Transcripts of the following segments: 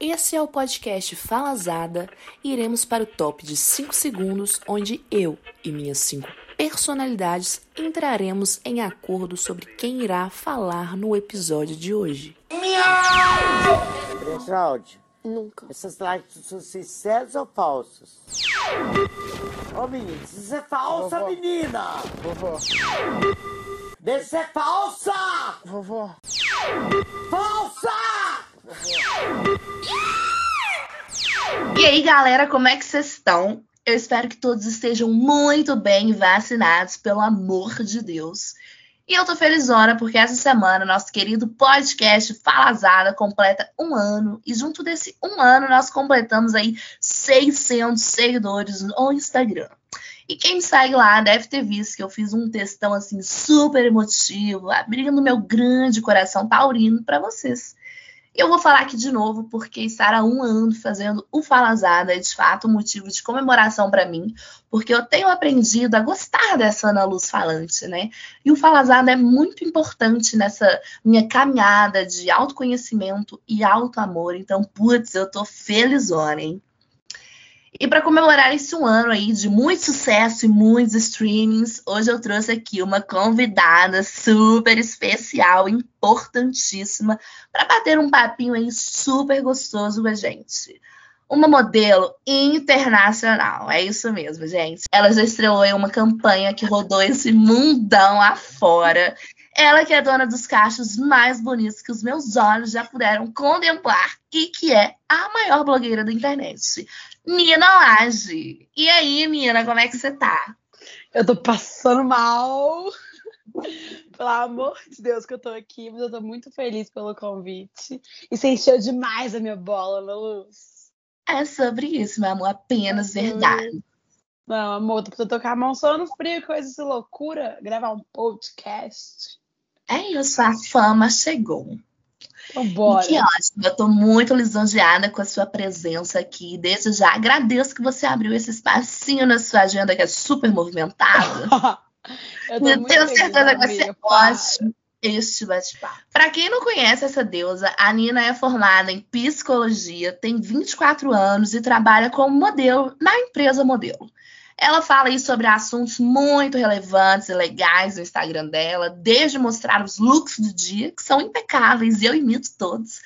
Esse é o podcast Falazada e iremos para o top de 5 segundos, onde eu e minhas 5 personalidades entraremos em acordo sobre quem irá falar no episódio de hoje. Geraldi, Nunca. essas lives são sinceras ou falsas? Ô menino, isso é falsa, Vovó. menina! Vovó, Deve ser falsa! vovó, Falsa! E aí, galera, como é que vocês estão? Eu espero que todos estejam muito bem vacinados, pelo amor de Deus. E eu tô felizona porque essa semana nosso querido podcast Falazada completa um ano. E junto desse um ano nós completamos aí 600 seguidores no Instagram. E quem me segue lá deve ter visto que eu fiz um textão assim super emotivo, abrindo meu grande coração taurino para vocês. Eu vou falar aqui de novo, porque estar há um ano fazendo o Falazada é de fato um motivo de comemoração para mim, porque eu tenho aprendido a gostar dessa Ana Luz falante, né? E o Falazada é muito importante nessa minha caminhada de autoconhecimento e autoamor. Então, putz, eu tô felizona, hein? E para comemorar esse um ano aí de muito sucesso e muitos streamings, hoje eu trouxe aqui uma convidada super especial, importantíssima, para bater um papinho aí super gostoso com a gente. Uma modelo internacional, é isso mesmo, gente. Ela já estreou em uma campanha que rodou esse mundão afora. Ela que é dona dos cachos mais bonitos que os meus olhos já puderam contemplar e que é a maior blogueira da internet. Nina Laje. E aí, Nina, como é que você tá? eu tô passando mal. Pelo amor de Deus que eu tô aqui, mas eu tô muito feliz pelo convite. E você encheu demais a minha bola, Luz. É sobre isso, meu amor, apenas verdade. Não, amor, tô precisando tocar a mão só no frio, coisa de loucura, gravar um podcast. É isso, a fama chegou. Bora. Que ótimo, eu tô muito lisonjeada com a sua presença aqui. Desde já agradeço que você abriu esse espacinho na sua agenda que é super movimentada. eu tenho certeza que vai ser para. ótimo este bate-papo. Pra quem não conhece essa deusa, a Nina é formada em psicologia, tem 24 anos e trabalha como modelo na empresa modelo. Ela fala aí sobre assuntos muito relevantes e legais no Instagram dela, desde mostrar os looks do dia, que são impecáveis e eu imito todos,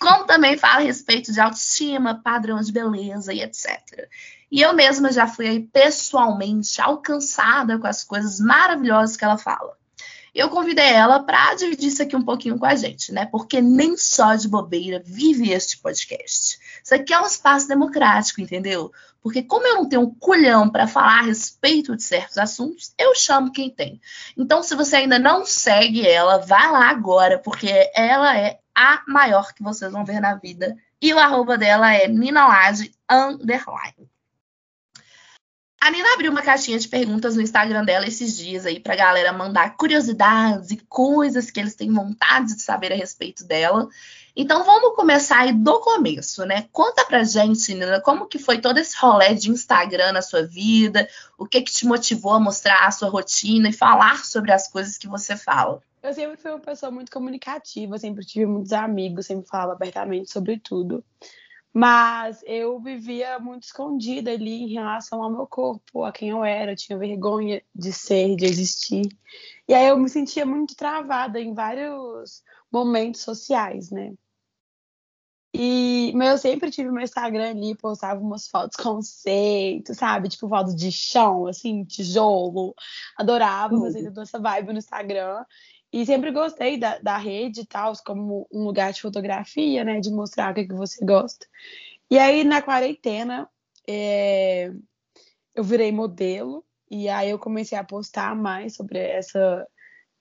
como também fala a respeito de autoestima, padrão de beleza e etc. E eu mesma já fui aí pessoalmente alcançada com as coisas maravilhosas que ela fala. Eu convidei ela para dividir isso aqui um pouquinho com a gente, né? Porque nem só de bobeira vive este podcast. Isso aqui é um espaço democrático, entendeu? Porque como eu não tenho um culhão para falar a respeito de certos assuntos, eu chamo quem tem. Então, se você ainda não segue ela, vai lá agora, porque ela é a maior que vocês vão ver na vida. E o arroba dela é ninalage underline. A Nina abriu uma caixinha de perguntas no Instagram dela esses dias aí pra galera mandar curiosidades e coisas que eles têm vontade de saber a respeito dela. Então vamos começar aí do começo, né? Conta pra gente, Nina, como que foi todo esse rolê de Instagram na sua vida, o que que te motivou a mostrar a sua rotina e falar sobre as coisas que você fala. Eu sempre fui uma pessoa muito comunicativa, sempre tive muitos amigos, sempre falava abertamente sobre tudo. Mas eu vivia muito escondida ali em relação ao meu corpo, a quem eu era, eu tinha vergonha de ser, de existir. E aí eu me sentia muito travada em vários momentos sociais, né? E, mas eu sempre tive meu Instagram ali, postava umas fotos conceito, sabe? Tipo fotos de chão, assim, tijolo. Adorava fazer toda essa vibe no Instagram. E sempre gostei da, da rede e tal, como um lugar de fotografia, né? De mostrar o que, que você gosta. E aí, na quarentena, é, eu virei modelo. E aí eu comecei a postar mais sobre essa,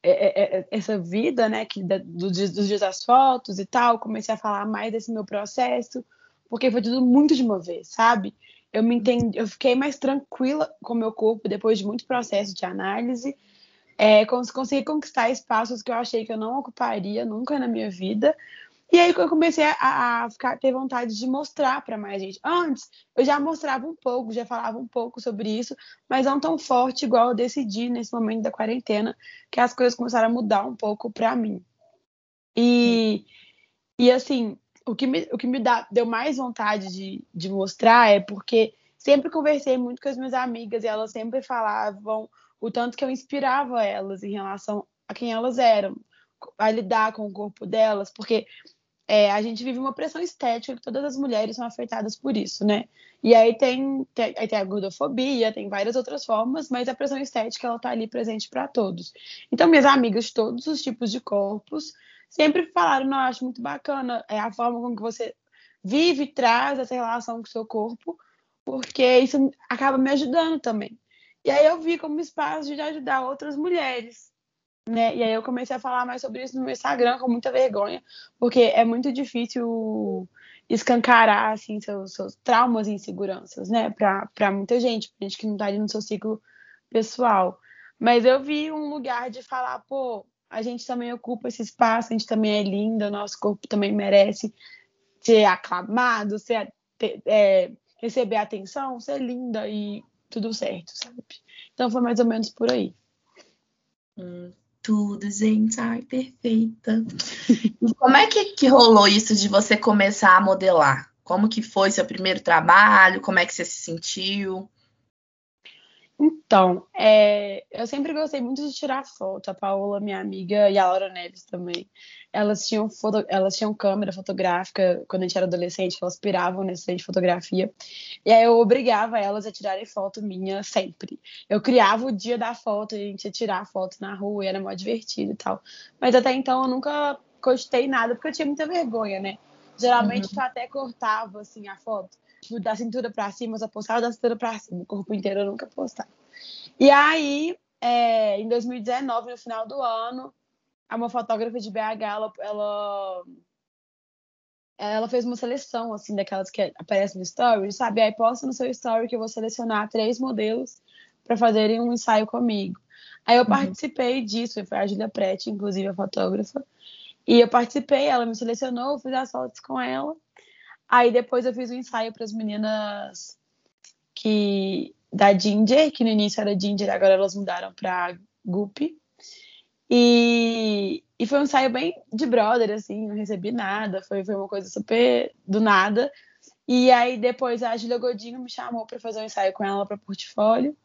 é, é, é, essa vida, né? Que, do, dos dias das fotos e tal. Comecei a falar mais desse meu processo. Porque foi tudo muito de uma vez, sabe? Eu me entendi, eu fiquei mais tranquila com o meu corpo depois de muito processo de análise é, cons consegui conquistar espaços que eu achei que eu não ocuparia nunca na minha vida. E aí eu comecei a, a ficar, ter vontade de mostrar para mais gente. Antes, eu já mostrava um pouco, já falava um pouco sobre isso, mas não tão forte igual eu decidi nesse momento da quarentena, que as coisas começaram a mudar um pouco para mim. E, e assim, o que me, o que me dá, deu mais vontade de, de mostrar é porque sempre conversei muito com as minhas amigas e elas sempre falavam o tanto que eu inspirava elas em relação a quem elas eram, a lidar com o corpo delas, porque é, a gente vive uma pressão estética que todas as mulheres são afetadas por isso, né? E aí tem, tem, aí tem a gordofobia, tem várias outras formas, mas a pressão estética ela tá ali presente para todos. Então, minhas amigas todos os tipos de corpos sempre falaram, não, acho muito bacana é a forma como que você vive e traz essa relação com o seu corpo, porque isso acaba me ajudando também. E aí eu vi como espaço de ajudar outras mulheres né? E aí eu comecei a falar mais sobre isso no meu Instagram com muita vergonha, porque é muito difícil escancarar assim seus, seus traumas e inseguranças, né, para muita gente, pra gente que não tá ali no seu ciclo pessoal. Mas eu vi um lugar de falar, pô, a gente também ocupa esse espaço, a gente também é linda, nosso corpo também merece ser aclamado, ser, é, receber atenção, ser linda e tudo certo, sabe? Então foi mais ou menos por aí. Hum, tudo, gente. Ai, perfeita. E como é que, que rolou isso de você começar a modelar? Como que foi seu primeiro trabalho? Como é que você se sentiu? Então, é, eu sempre gostei muito de tirar foto. A Paola, minha amiga, e a Laura Neves também. Elas tinham, foto, elas tinham câmera fotográfica quando a gente era adolescente, elas piravam nesse trem de fotografia. E aí eu obrigava elas a tirarem foto minha sempre. Eu criava o dia da foto, a gente ia tirar foto na rua, e era mó divertido e tal. Mas até então eu nunca gostei nada, porque eu tinha muita vergonha, né? Geralmente uhum. eu até cortava assim a foto tipo, da cintura para cima, eu só postava da cintura para cima, o corpo inteiro eu nunca postava. E aí, é, em 2019, no final do ano, uma fotógrafa de BH, ela, ela, ela fez uma seleção, assim, daquelas que aparecem no story, sabe? Aí posta no seu story que eu vou selecionar três modelos para fazerem um ensaio comigo. Aí eu uhum. participei disso, foi a Julia Prete, inclusive a fotógrafa. E eu participei, ela me selecionou, fiz as fotos com ela. Aí depois eu fiz um ensaio para as meninas que da Ginger, que no início era Ginger, agora elas mudaram para Guppy. E, e foi um ensaio bem de brother, assim, não recebi nada, foi, foi uma coisa super do nada. E aí depois a Julia Godinho me chamou para fazer um ensaio com ela para portfólio.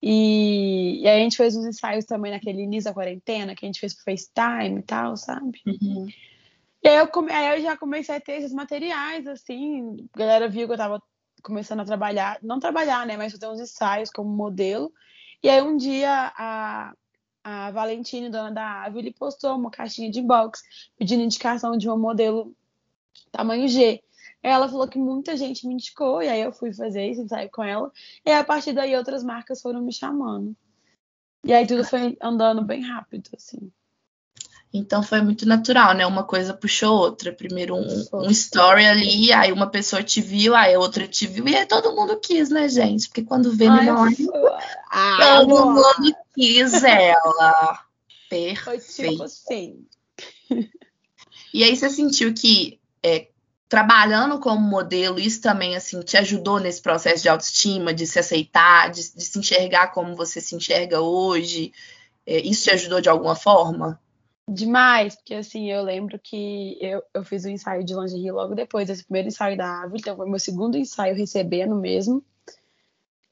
E, e aí a gente fez uns ensaios também naquele início da quarentena, que a gente fez pro FaceTime e tal, sabe? Uhum. E aí eu, come... aí eu já comecei a ter esses materiais, assim, a galera viu que eu tava começando a trabalhar, não trabalhar, né, mas fazer uns ensaios como modelo. E aí um dia a, a Valentine, dona da Ave, ele postou uma caixinha de inbox pedindo indicação de um modelo tamanho G. Ela falou que muita gente me indicou, e aí eu fui fazer esse ensaio com ela. E a partir daí outras marcas foram me chamando. E aí tudo foi andando bem rápido, assim. Então foi muito natural, né? Uma coisa puxou outra. Primeiro um, um, story ali, aí uma pessoa te viu, aí outra te viu, e aí todo mundo quis, né, gente? Porque quando vê menor, ah, todo amor. mundo quis ela. Perfeito. Foi tipo assim. E aí você sentiu que é, trabalhando como modelo, isso também assim te ajudou nesse processo de autoestima, de se aceitar, de, de se enxergar como você se enxerga hoje? É, isso te ajudou de alguma forma? Demais, porque assim, eu lembro que eu, eu fiz o um ensaio de lingerie logo depois desse primeiro ensaio da Ave, então foi meu segundo ensaio recebendo mesmo.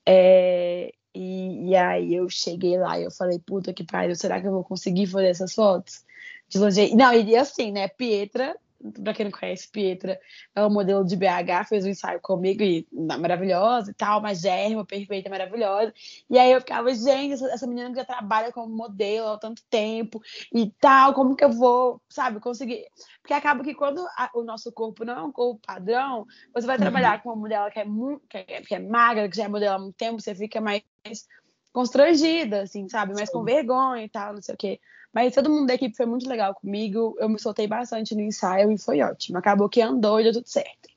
É, e, e, aí eu cheguei lá e eu falei, puta que pariu, será que eu vou conseguir fazer essas fotos? De lingerie? Não, e assim, né, Pietra para quem não conhece, Pietra é um modelo de BH, fez um ensaio comigo e maravilhosa e tal, magérrima, perfeita, maravilhosa. E aí eu ficava, gente, essa, essa menina que já trabalha como modelo há tanto tempo e tal, como que eu vou, sabe, conseguir? Porque acaba que quando a, o nosso corpo não é um corpo padrão, você vai trabalhar uhum. com uma modelo que é, muito, que é, que é magra, que já é modelo há muito tempo, você fica mais constrangida, assim, sabe? Mais Sim. com vergonha e tal, não sei o quê. Mas todo mundo da equipe foi muito legal comigo. Eu me soltei bastante no ensaio e foi ótimo. Acabou que andou e deu tudo certo.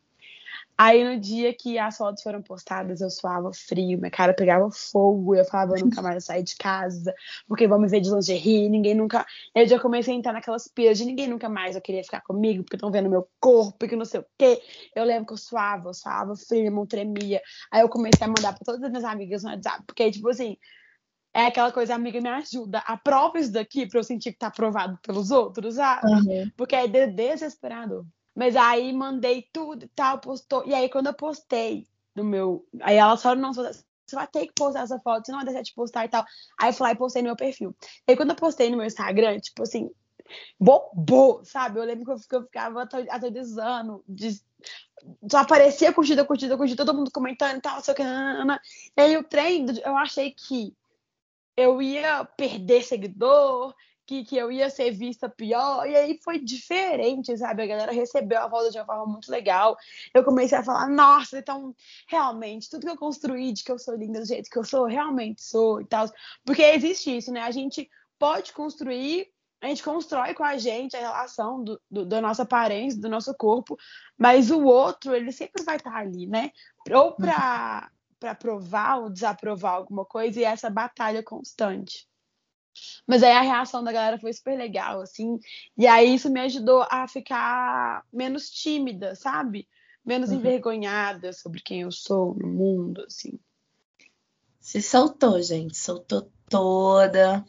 Aí no dia que as fotos foram postadas, eu suava frio, minha cara pegava fogo, eu falava, eu nunca mais sair de casa, porque vão me ver de lingerie, ninguém nunca. Eu já comecei a entrar naquelas piras de ninguém nunca mais eu queria ficar comigo, porque estão vendo meu corpo, que não sei o quê. Eu lembro que eu suava, eu suava frio, não tremia. Aí eu comecei a mandar para todas as minhas amigas no WhatsApp, porque, tipo assim, é aquela coisa, amiga, me ajuda. Aprova isso daqui pra eu sentir que tá aprovado pelos outros, sabe? Uhum. Porque é desesperador. Mas aí mandei tudo e tal, postou. E aí quando eu postei no meu. Aí ela só não você vai ter que postar essa foto, você não vai deixar de postar e tal. Aí eu fui lá e postei no meu perfil. E aí quando eu postei no meu Instagram, tipo assim, bobou, sabe? Eu lembro que eu, que eu ficava atualizando, de, só aparecia curtida, curtida, curtida, todo mundo comentando e tal, sei o que. E aí o trem, eu achei que eu ia perder seguidor, que, que eu ia ser vista pior, e aí foi diferente, sabe? A galera recebeu a volta de uma forma muito legal. Eu comecei a falar, nossa, então, realmente, tudo que eu construí de que eu sou linda do jeito que eu sou, realmente sou e tal. Porque existe isso, né? A gente pode construir, a gente constrói com a gente a relação do, do, da nossa aparência, do nosso corpo, mas o outro, ele sempre vai estar ali, né? Ou para para provar ou desaprovar alguma coisa e essa batalha constante. Mas aí a reação da galera foi super legal, assim. E aí isso me ajudou a ficar menos tímida, sabe? Menos uhum. envergonhada sobre quem eu sou no mundo, assim. Se soltou, gente. Soltou toda.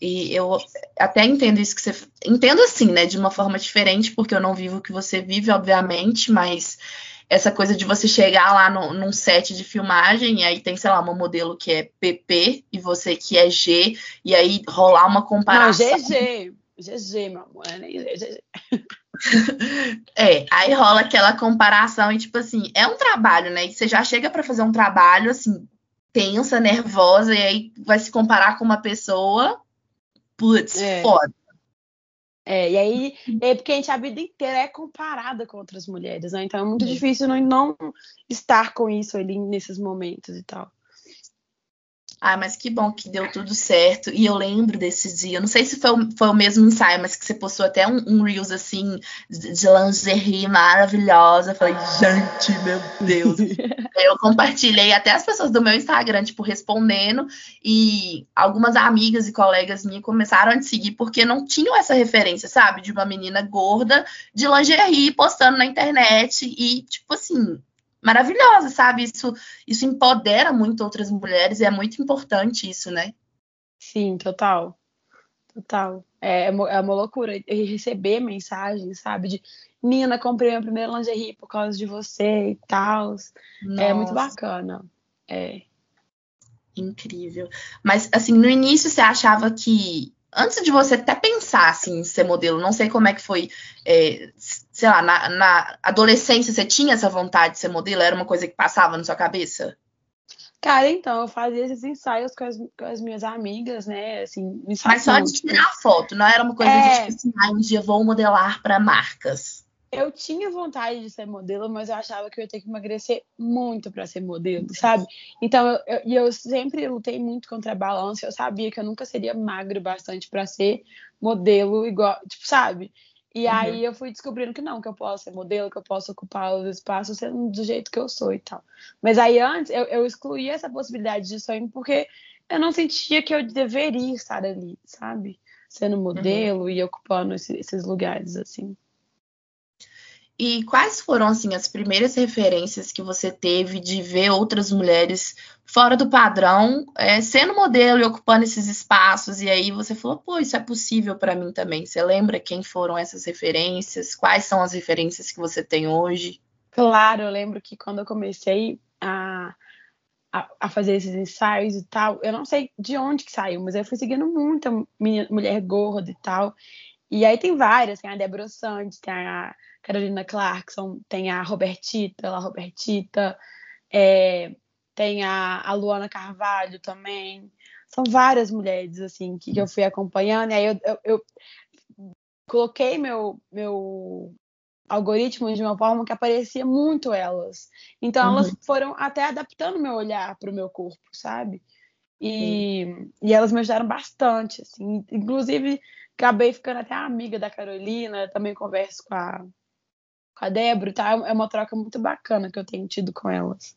E eu até entendo isso que você. Entendo assim, né? De uma forma diferente, porque eu não vivo o que você vive, obviamente, mas essa coisa de você chegar lá no, num set de filmagem e aí tem, sei lá, uma modelo que é PP e você que é G, e aí rolar uma comparação. Não, GG. GG, meu amor, é nem GG. é, aí rola aquela comparação e, tipo assim, é um trabalho, né? E você já chega para fazer um trabalho, assim, tensa, nervosa, e aí vai se comparar com uma pessoa, putz, é. foda. É, e aí, é porque a gente a vida inteira é comparada com outras mulheres, né? Então é muito difícil não, não estar com isso ali nesses momentos e tal. Ah, mas que bom que deu tudo certo. E eu lembro desse dia. Eu não sei se foi o, foi o mesmo ensaio, mas que você postou até um, um Reels assim de lingerie maravilhosa. Eu falei, gente, meu Deus. eu compartilhei até as pessoas do meu Instagram, tipo, respondendo. E algumas amigas e colegas minhas começaram a te seguir porque não tinham essa referência, sabe? De uma menina gorda de lingerie postando na internet. E, tipo assim, maravilhosa, sabe? Isso, isso empodera muito outras mulheres e é muito importante isso, né? Sim, total. Total. É, é, é uma loucura receber mensagens, sabe? De Nina, comprei minha primeira lingerie por causa de você e tal. É muito bacana. É. Incrível. Mas, assim, no início você achava que antes de você até pensar assim, em ser modelo, não sei como é que foi, é, sei lá, na, na, adolescência você tinha essa vontade de ser modelo? Era uma coisa que passava na sua cabeça? Cara, então, eu fazia esses ensaios com as, com as minhas amigas, né? Assim, Mas só de tirar foto, não era uma coisa é... de tipo assim, ah, um dia vou modelar para marcas. Eu tinha vontade de ser modelo, mas eu achava que eu ia ter que emagrecer muito para ser modelo, sabe? Então, eu, eu, eu sempre lutei muito contra a balança. Eu sabia que eu nunca seria magro bastante para ser modelo igual, tipo, sabe? E uhum. aí eu fui descobrindo que não, que eu posso ser modelo, que eu posso ocupar os espaços sendo do jeito que eu sou e tal. Mas aí antes eu, eu excluía essa possibilidade de sonho porque eu não sentia que eu deveria estar ali, sabe? Sendo uhum. modelo uhum. e ocupando esse, esses lugares assim. E quais foram assim as primeiras referências que você teve de ver outras mulheres fora do padrão, é, sendo modelo e ocupando esses espaços? E aí você falou, pô, isso é possível para mim também. Você lembra quem foram essas referências? Quais são as referências que você tem hoje? Claro, eu lembro que quando eu comecei a, a, a fazer esses ensaios e tal, eu não sei de onde que saiu, mas eu fui seguindo muita mulher gorda e tal. E aí tem várias, tem a Débora Santos, tem a Carolina Clarkson, tem a Robertita, a Robertita, é, tem a, a, Luana Carvalho também. São várias mulheres, assim, que, que eu fui acompanhando. E aí eu, eu, eu, coloquei meu, meu algoritmo de uma forma que aparecia muito elas. Então uhum. elas foram até adaptando meu olhar para o meu corpo, sabe? E, e elas me ajudaram bastante, assim. Inclusive, acabei ficando até amiga da Carolina, também converso com a, com a Débora, tá? É uma troca muito bacana que eu tenho tido com elas.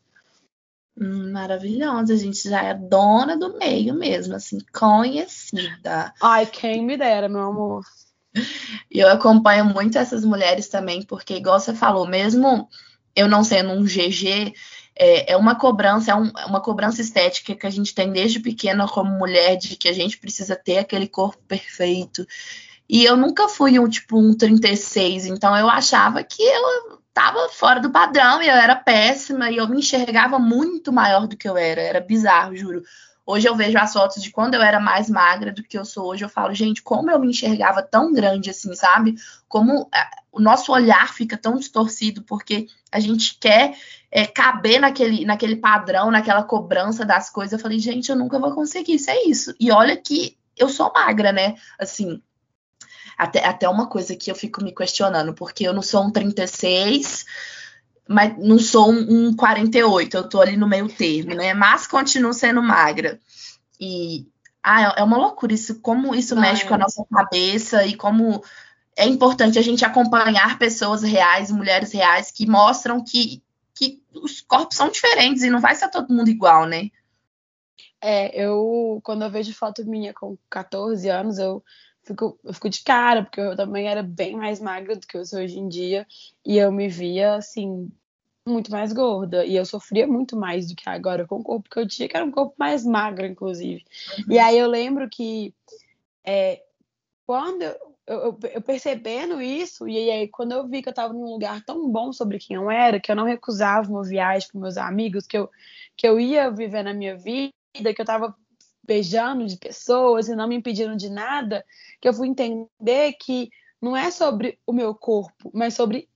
Hum, maravilhosa, a gente já é dona do meio mesmo, assim, conhecida. Ai, quem me dera, meu amor. E eu acompanho muito essas mulheres também, porque, igual você falou, mesmo eu não sendo um GG, é, é uma cobrança, é, um, é, uma cobrança estética que a gente tem desde pequena como mulher, de que a gente precisa ter aquele corpo perfeito. E eu nunca fui um tipo um 36, então eu achava que eu tava fora do padrão e eu era péssima e eu me enxergava muito maior do que eu era. Era bizarro, juro. Hoje eu vejo as fotos de quando eu era mais magra do que eu sou hoje. Eu falo, gente, como eu me enxergava tão grande assim, sabe? Como é, o nosso olhar fica tão distorcido porque a gente quer é, caber naquele, naquele padrão, naquela cobrança das coisas. Eu falei, gente, eu nunca vou conseguir isso, é isso. E olha que eu sou magra, né? Assim, até, até uma coisa que eu fico me questionando, porque eu não sou um 36, mas não sou um, um 48, eu tô ali no meio termo, né? Mas continuo sendo magra. E ah, é uma loucura isso, como isso não, mexe é. com a nossa cabeça e como é importante a gente acompanhar pessoas reais, mulheres reais, que mostram que, que os corpos são diferentes e não vai ser todo mundo igual, né? É, eu, quando eu vejo foto minha com 14 anos, eu fico, eu fico de cara, porque eu também era bem mais magra do que eu sou hoje em dia, e eu me via, assim, muito mais gorda, e eu sofria muito mais do que agora com o corpo que eu tinha, que era um corpo mais magro, inclusive. Uhum. E aí eu lembro que é, quando eu, eu, eu, percebendo isso, e aí quando eu vi que eu estava num lugar tão bom sobre quem eu era, que eu não recusava uma viagem com meus amigos, que eu, que eu ia viver na minha vida, que eu estava beijando de pessoas e não me impedindo de nada, que eu fui entender que não é sobre o meu corpo, mas sobre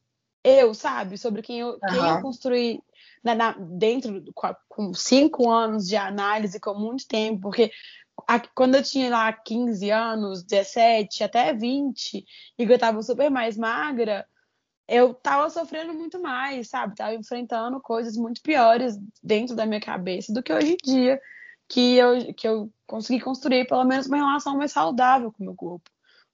eu, sabe? Sobre quem eu, uhum. quem eu construí na, na, dentro, com, com cinco anos de análise, com muito tempo, porque a, quando eu tinha lá 15 anos, 17, até 20, e que eu tava super mais magra, eu tava sofrendo muito mais, sabe? Tava enfrentando coisas muito piores dentro da minha cabeça do que hoje em dia que eu, que eu consegui construir pelo menos uma relação mais saudável com o meu corpo.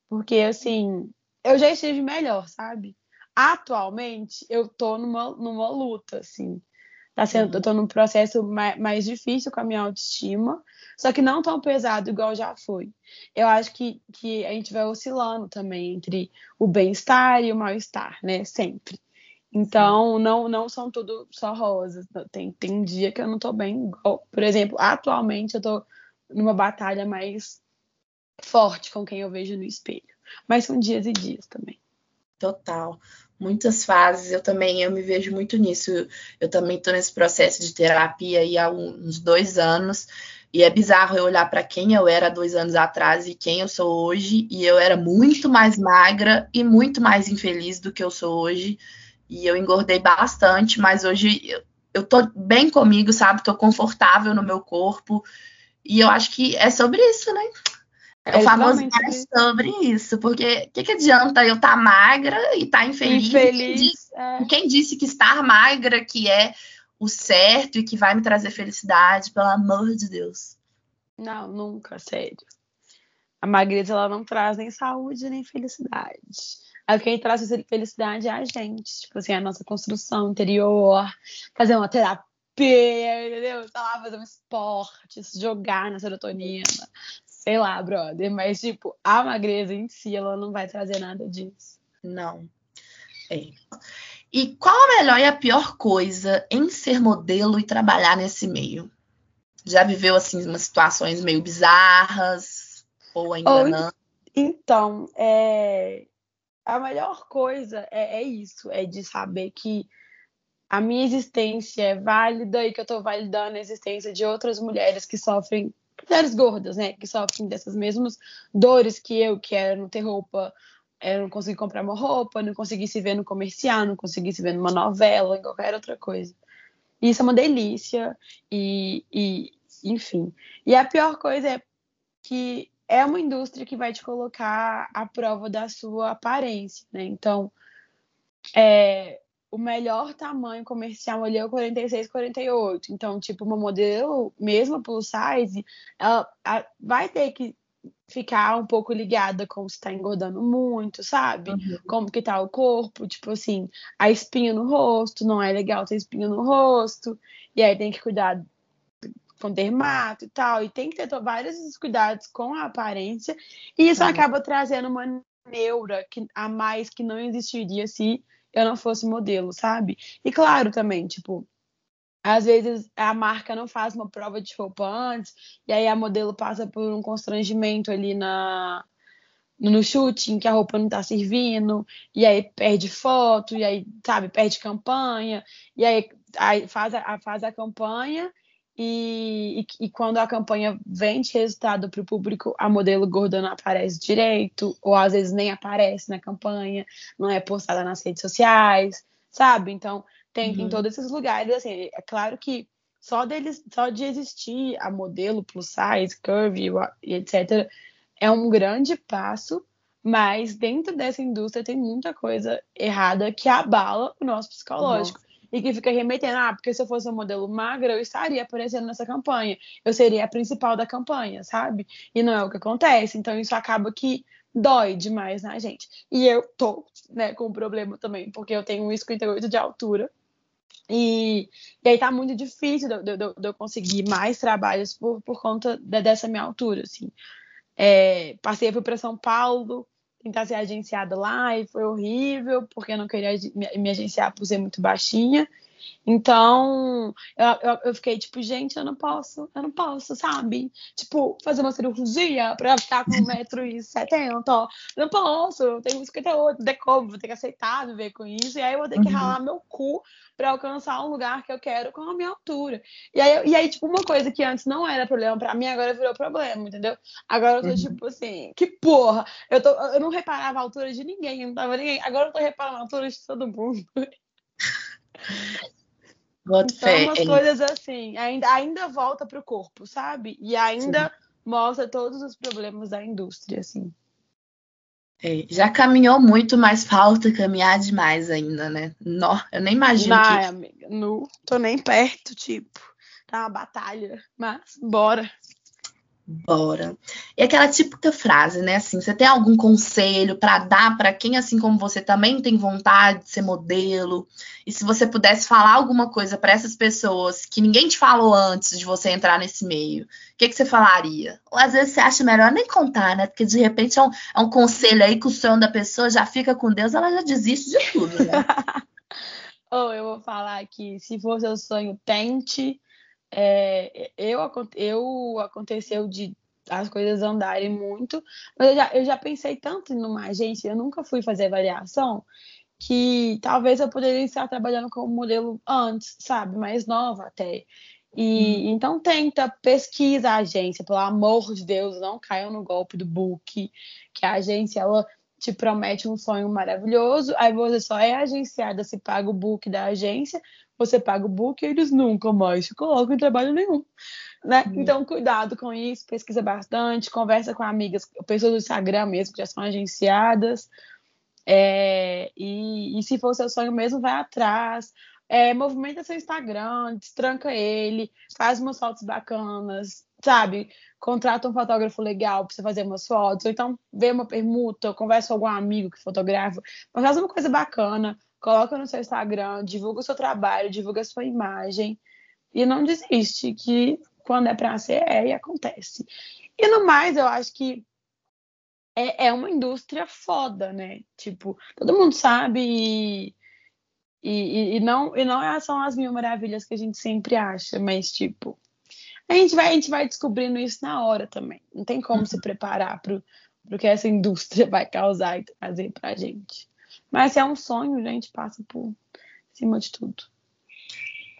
Porque, assim, eu já estive melhor, sabe? Atualmente, eu tô numa, numa luta, assim. Tá sendo, uhum. Eu tô num processo mais, mais difícil com a minha autoestima, só que não tão pesado igual já foi. Eu acho que, que a gente vai oscilando também entre o bem-estar e o mal-estar, né? Sempre. Então, não, não são tudo só rosas. Tem, tem dia que eu não tô bem. Por exemplo, atualmente eu tô numa batalha mais forte com quem eu vejo no espelho. Mas são dias e dias também. Total. Muitas fases, eu também eu me vejo muito nisso. Eu também estou nesse processo de terapia aí há uns dois anos. E é bizarro eu olhar para quem eu era dois anos atrás e quem eu sou hoje. E eu era muito mais magra e muito mais infeliz do que eu sou hoje e eu engordei bastante, mas hoje eu, eu tô bem comigo, sabe? Tô confortável no meu corpo. E eu acho que é sobre isso, né? É, o famoso é sobre isso, porque o que, que, adianta eu estar tá magra e estar tá infeliz? infeliz quem, disse, é. quem disse que estar magra que é o certo e que vai me trazer felicidade, pelo amor de Deus. Não, nunca, sério. A magreza ela não traz nem saúde nem felicidade. Aí quem traz felicidade é a gente, tipo assim, a nossa construção interior, fazer uma terapia, entendeu? Tá lá, fazer um esporte, jogar na serotonina, sei lá, brother. Mas, tipo, a magreza em si, ela não vai trazer nada disso. Não. É. E qual a melhor e a pior coisa em ser modelo e trabalhar nesse meio? Já viveu, assim, umas situações meio bizarras? Ou ainda ou, não? Então, é, a melhor coisa é, é, isso, é de saber que a minha existência é válida e que eu estou validando a existência de outras mulheres que sofrem, mulheres gordas, né, que sofrem dessas mesmas dores que eu, que era não ter roupa, eu não conseguir comprar uma roupa, não conseguir se ver no comercial, não conseguir se ver numa novela, em qualquer outra coisa. E isso é uma delícia e, e enfim. E a pior coisa é que é uma indústria que vai te colocar à prova da sua aparência, né? Então, é, o melhor tamanho comercial ali é o 46, 48. Então, tipo, uma modelo, mesmo plus size, ela, vai ter que ficar um pouco ligada com se tá engordando muito, sabe? Uhum. Como que tá o corpo, tipo assim, a espinha no rosto, não é legal ter espinha no rosto, e aí tem que cuidar com dermato e tal, e tem que ter vários cuidados com a aparência, e isso acaba trazendo uma neura que, a mais que não existiria se eu não fosse modelo, sabe? E claro também, tipo, às vezes a marca não faz uma prova de roupa antes, e aí a modelo passa por um constrangimento ali na no shooting que a roupa não tá servindo, e aí perde foto, e aí, sabe, perde campanha, e aí, aí faz, a, faz a campanha e, e, e, quando a campanha vende resultado para o público, a modelo gorda não aparece direito, ou às vezes nem aparece na campanha, não é postada nas redes sociais, sabe? Então, tem uhum. em todos esses lugares, assim, é claro que só deles, só de existir a modelo plus size, curvy e etc, é um grande passo, mas dentro dessa indústria tem muita coisa errada que abala o nosso psicológico. Uhum e que fica remetendo, ah, porque se eu fosse um modelo magra, eu estaria aparecendo nessa campanha, eu seria a principal da campanha, sabe? E não é o que acontece, então isso acaba que dói demais na gente. E eu tô, né, com um problema também, porque eu tenho 1,58 de altura, e, e, aí tá muito difícil de, de, de, eu conseguir mais trabalhos por, por conta de, dessa minha altura, assim. É, passei, fui para São Paulo, tentar ser agenciada lá e foi horrível, porque eu não queria me agenciar por ser muito baixinha. Então, eu, eu, eu, fiquei tipo, gente, eu não posso, eu não posso, sabe? Tipo, fazer uma cirurgia pra ficar com 1,70m, ó. Não posso, eu tenho 58, não tem como, vou ter que aceitar viver com isso. E aí eu vou ter que uhum. ralar meu cu para alcançar um lugar que eu quero com a minha altura. E aí, e aí, tipo, uma coisa que antes não era problema para mim, agora virou problema, entendeu? Agora eu tô, uhum. tipo assim, que porra! Eu, tô, eu não reparava a altura de ninguém, não tava ninguém. Agora eu tô reparando a altura de todo mundo. Boto então, fé. umas coisas assim, ainda, ainda volta pro corpo, sabe? E ainda Sim. mostra todos os problemas da indústria, assim. É, já caminhou muito, mas falta caminhar demais ainda, né? Não, eu nem imagino Não, que... amiga, não tô nem perto, tipo, tá uma batalha, mas bora. Bora. E aquela típica frase, né? Assim, você tem algum conselho para dar para quem, assim como você, também tem vontade de ser modelo? E se você pudesse falar alguma coisa para essas pessoas que ninguém te falou antes de você entrar nesse meio, o que, que você falaria? Ou às vezes você acha melhor nem contar, né? Porque de repente é um, é um conselho aí que o sonho da pessoa já fica com Deus, ela já desiste de tudo, né? Ou oh, eu vou falar que se for seu sonho, tente é, eu, eu aconteceu de as coisas andarem muito, mas eu já, eu já pensei tanto numa agência, eu nunca fui fazer avaliação, que talvez eu poderia estar trabalhando como modelo antes, sabe, mais nova até. E hum. então tenta, pesquisa a agência, pelo amor de Deus, não caiam no golpe do book, que a agência ela te promete um sonho maravilhoso, aí você só é agenciada se paga o book da agência, você paga o book e eles nunca mais te colocam em trabalho nenhum. Né? Uhum. Então, cuidado com isso, pesquisa bastante, conversa com amigas, pessoas do Instagram mesmo, que já são agenciadas. É, e, e, se for seu sonho mesmo, vai atrás. É, movimenta seu Instagram, destranca ele, faz umas fotos bacanas, sabe? Contrata um fotógrafo legal para você fazer umas fotos, ou então vê uma permuta, conversa com algum amigo que fotografa, mas faz uma coisa bacana, coloca no seu Instagram, divulga o seu trabalho, divulga a sua imagem e não desiste, que quando é para ser, é e acontece. E no mais, eu acho que é, é uma indústria foda, né? Tipo, todo mundo sabe e, e, e, não, e não é são as mil maravilhas que a gente sempre acha, mas tipo, a gente vai, a gente vai descobrindo isso na hora também. Não tem como se preparar para o que essa indústria vai causar e trazer pra gente. Mas se é um sonho, a gente passa por cima de tudo.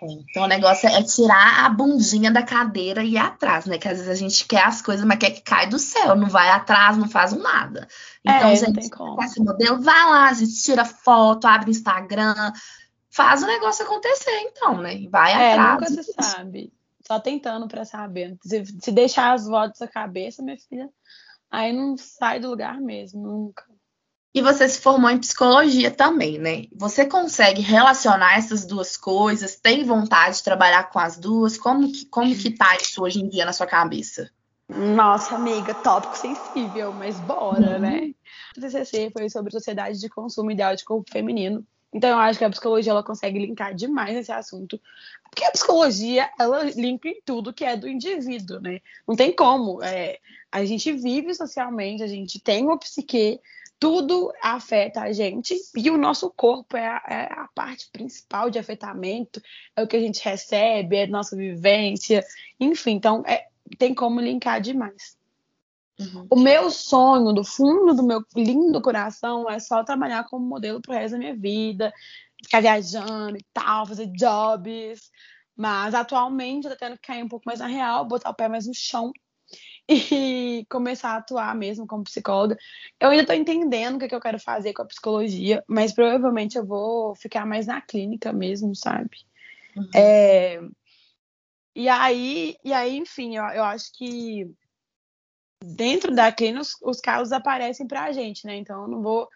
Então o negócio é tirar a bundinha da cadeira e ir atrás, né? Que às vezes a gente quer as coisas, mas quer que cai do céu, não vai atrás, não faz um nada. Então, é, gente, com esse modelo, vai lá, a gente tira foto, abre Instagram, faz o negócio acontecer, então, né? Vai é, atrás. Nunca se sabe. Só tentando para saber. Se, se deixar as vozes na cabeça, minha filha, aí não sai do lugar mesmo, nunca. E você se formou em psicologia também, né? Você consegue relacionar essas duas coisas? Tem vontade de trabalhar com as duas? Como que, como que tá isso hoje em dia na sua cabeça? Nossa, amiga, tópico sensível, mas bora, uhum. né? O TCC foi sobre sociedade de consumo ideal de corpo feminino. Então, eu acho que a psicologia ela consegue linkar demais esse assunto. Porque a psicologia, ela linka em tudo que é do indivíduo, né? Não tem como. É, a gente vive socialmente, a gente tem uma psique, tudo afeta a gente e o nosso corpo é a, é a, parte principal de afetamento, é o que a gente recebe, é a nossa vivência, enfim, então é, tem como linkar demais. Uhum. O meu sonho, do fundo do meu lindo coração, é só trabalhar como modelo pro resto da minha vida, ficar viajando e tal, fazer jobs. Mas atualmente eu tô tendo que cair um pouco mais na real, botar o pé mais no chão e começar a atuar mesmo como psicóloga. Eu ainda tô entendendo o que, é que eu quero fazer com a psicologia, mas provavelmente eu vou ficar mais na clínica mesmo, sabe? Uhum. É... E aí, e aí, enfim, eu, eu acho que dentro da os, os casos aparecem para a gente, né? Então eu não vou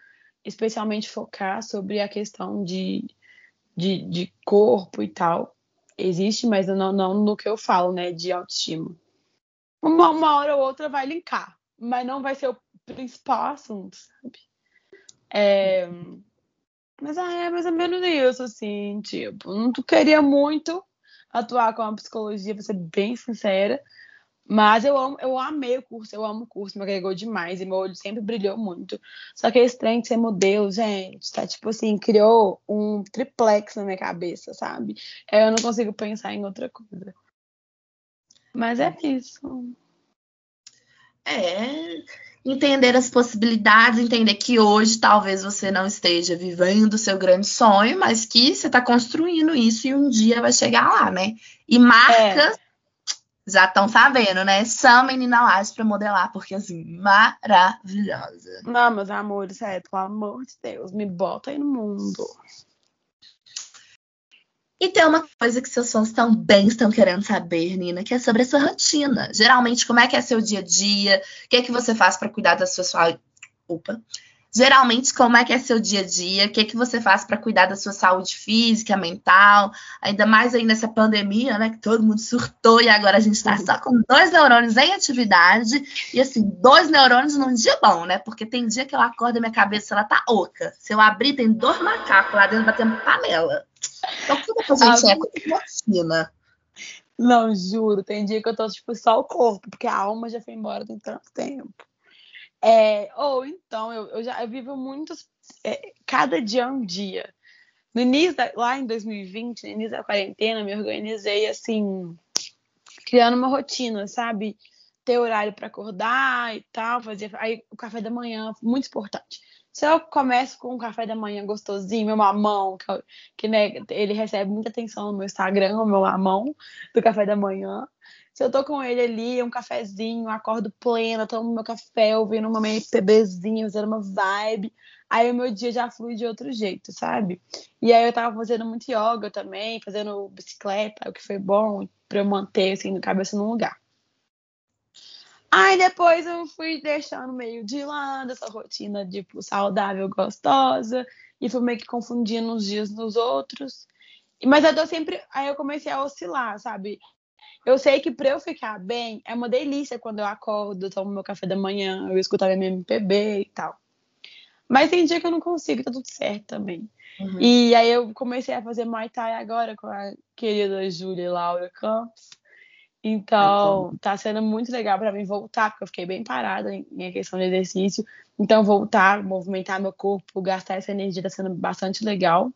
especialmente focar sobre a questão de, de, de corpo e tal. Existe, mas não, não no que eu falo, né? De autoestima. Uma, uma hora ou outra vai linkar, mas não vai ser o principal assunto, sabe? É, mas é mais ou menos isso, assim, tipo, não queria muito atuar com a psicologia, pra ser bem sincera, mas eu amo, eu amei o curso, eu amo o curso, me agregou demais e meu olho sempre brilhou muito. Só que esse trem de ser modelo, gente, tá tipo assim, criou um triplex na minha cabeça, sabe? Eu não consigo pensar em outra coisa. Mas é isso. É, entender as possibilidades, entender que hoje talvez você não esteja vivendo o seu grande sonho, mas que você está construindo isso e um dia vai chegar lá, né? E marcas é já estão sabendo, né? São menina Laje para modelar, porque assim, maravilhosa. Não, meus amores, é, pelo amor de Deus, me bota aí no mundo. E tem uma coisa que seus fãs também estão querendo saber, Nina, que é sobre a sua rotina. Geralmente, como é que é seu dia a dia? O que é que você faz para cuidar da sua saúde? Opa, Geralmente, como é que é seu dia a dia? O que, é que você faz para cuidar da sua saúde física, mental? Ainda mais aí nessa pandemia, né? Que todo mundo surtou e agora a gente está só com dois neurônios em atividade. E assim, dois neurônios num dia bom, né? Porque tem dia que eu acordo e minha cabeça ela tá oca. Se eu abrir, tem dois macacos lá dentro batendo panela. Então, tudo que a gente é rotina. Não, juro, tem dia que eu tô, tipo, só o corpo, porque a alma já foi embora tem tanto tempo. É, ou então, eu, eu já eu vivo muitos. É, cada dia é um dia. No início, da, lá em 2020, no início da quarentena, me organizei assim, criando uma rotina, sabe? Ter horário para acordar e tal, fazer. Aí o café da manhã, muito importante. Se eu começo com um café da manhã gostosinho, meu mamão, que, que né, ele recebe muita atenção no meu Instagram, o meu mamão do café da manhã. Se eu tô com ele ali, um cafezinho, acordo plena, tomo meu café, ouvindo uma MPBzinha, fazendo uma vibe, aí o meu dia já flui de outro jeito, sabe? E aí eu tava fazendo muito yoga também, fazendo bicicleta, o que foi bom pra eu manter, assim, a cabeça no lugar. Aí depois eu fui deixando meio de lado essa rotina, tipo, saudável, gostosa, e fui meio que confundindo uns dias nos outros. Mas eu tô sempre. Aí eu comecei a oscilar, sabe? Eu sei que para eu ficar bem, é uma delícia quando eu acordo, tomo meu café da manhã, eu escuto a minha MPB e tal. Mas tem dia que eu não consigo, tá tudo certo também. Uhum. E aí eu comecei a fazer Muay Thai agora com a querida Júlia Laura Campos. Então, uhum. tá sendo muito legal para mim voltar, porque eu fiquei bem parada em, em questão de exercício. Então, voltar, movimentar meu corpo, gastar essa energia tá sendo bastante legal.